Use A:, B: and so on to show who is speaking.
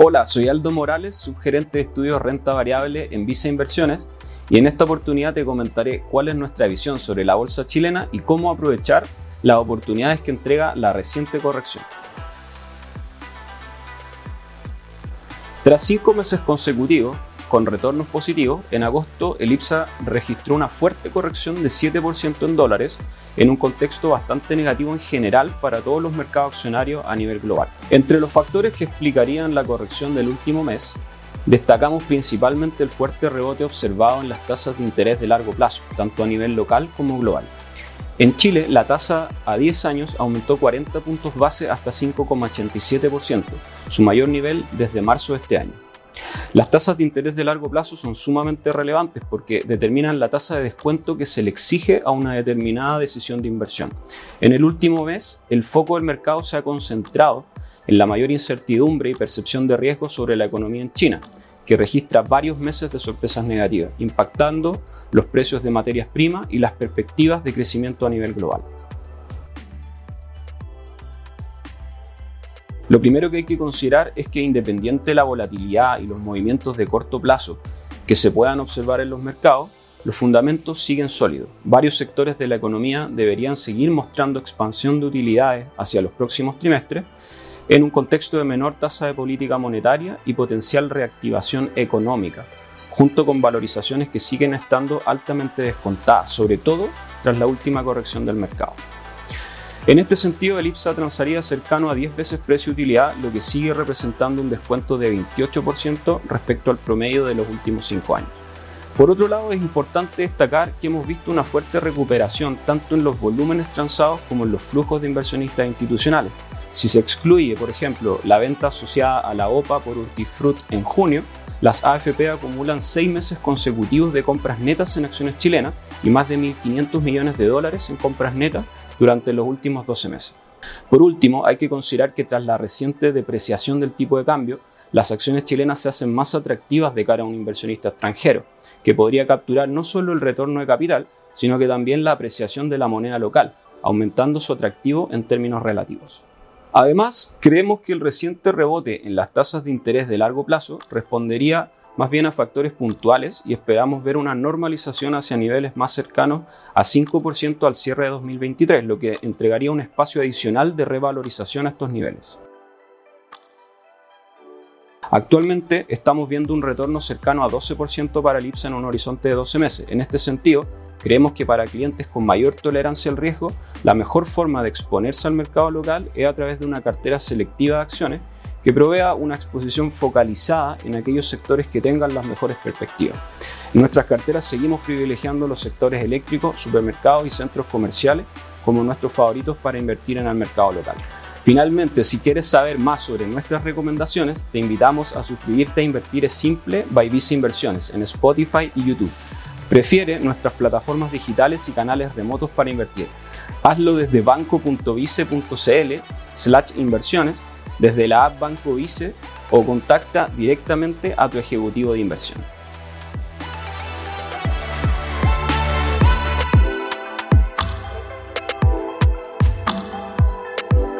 A: Hola, soy Aldo Morales, subgerente de estudios renta variable en Visa Inversiones y en esta oportunidad te comentaré cuál es nuestra visión sobre la bolsa chilena y cómo aprovechar las oportunidades que entrega la reciente corrección. Tras cinco meses consecutivos con retornos positivos, en agosto el IPSA registró una fuerte corrección de 7% en dólares en un contexto bastante negativo en general para todos los mercados accionarios a nivel global. Entre los factores que explicarían la corrección del último mes, destacamos principalmente el fuerte rebote observado en las tasas de interés de largo plazo, tanto a nivel local como global. En Chile, la tasa a 10 años aumentó 40 puntos base hasta 5,87%, su mayor nivel desde marzo de este año. Las tasas de interés de largo plazo son sumamente relevantes porque determinan la tasa de descuento que se le exige a una determinada decisión de inversión. En el último mes, el foco del mercado se ha concentrado en la mayor incertidumbre y percepción de riesgo sobre la economía en China, que registra varios meses de sorpresas negativas, impactando los precios de materias primas y las perspectivas de crecimiento a nivel global. Lo primero que hay que considerar es que independiente de la volatilidad y los movimientos de corto plazo que se puedan observar en los mercados, los fundamentos siguen sólidos. Varios sectores de la economía deberían seguir mostrando expansión de utilidades hacia los próximos trimestres en un contexto de menor tasa de política monetaria y potencial reactivación económica, junto con valorizaciones que siguen estando altamente descontadas, sobre todo tras la última corrección del mercado. En este sentido, el IPSA transaría cercano a 10 veces precio-utilidad, lo que sigue representando un descuento de 28% respecto al promedio de los últimos 5 años. Por otro lado, es importante destacar que hemos visto una fuerte recuperación tanto en los volúmenes transados como en los flujos de inversionistas institucionales. Si se excluye, por ejemplo, la venta asociada a la OPA por Urtifruit en junio, las AFP acumulan 6 meses consecutivos de compras netas en acciones chilenas y más de 1.500 millones de dólares en compras netas durante los últimos 12 meses. Por último, hay que considerar que tras la reciente depreciación del tipo de cambio, las acciones chilenas se hacen más atractivas de cara a un inversionista extranjero, que podría capturar no solo el retorno de capital, sino que también la apreciación de la moneda local, aumentando su atractivo en términos relativos. Además, creemos que el reciente rebote en las tasas de interés de largo plazo respondería más bien a factores puntuales y esperamos ver una normalización hacia niveles más cercanos a 5% al cierre de 2023, lo que entregaría un espacio adicional de revalorización a estos niveles. Actualmente estamos viendo un retorno cercano a 12% para el IPSA en un horizonte de 12 meses. En este sentido, creemos que para clientes con mayor tolerancia al riesgo, la mejor forma de exponerse al mercado local es a través de una cartera selectiva de acciones que provea una exposición focalizada en aquellos sectores que tengan las mejores perspectivas. En nuestras carteras seguimos privilegiando los sectores eléctricos, supermercados y centros comerciales como nuestros favoritos para invertir en el mercado local. Finalmente, si quieres saber más sobre nuestras recomendaciones, te invitamos a suscribirte a Invertir es Simple by Visa Inversiones en Spotify y YouTube. Prefiere nuestras plataformas digitales y canales remotos para invertir. Hazlo desde banco.vice.cl slash inversiones desde la app Banco Vice o contacta directamente a tu ejecutivo de inversión.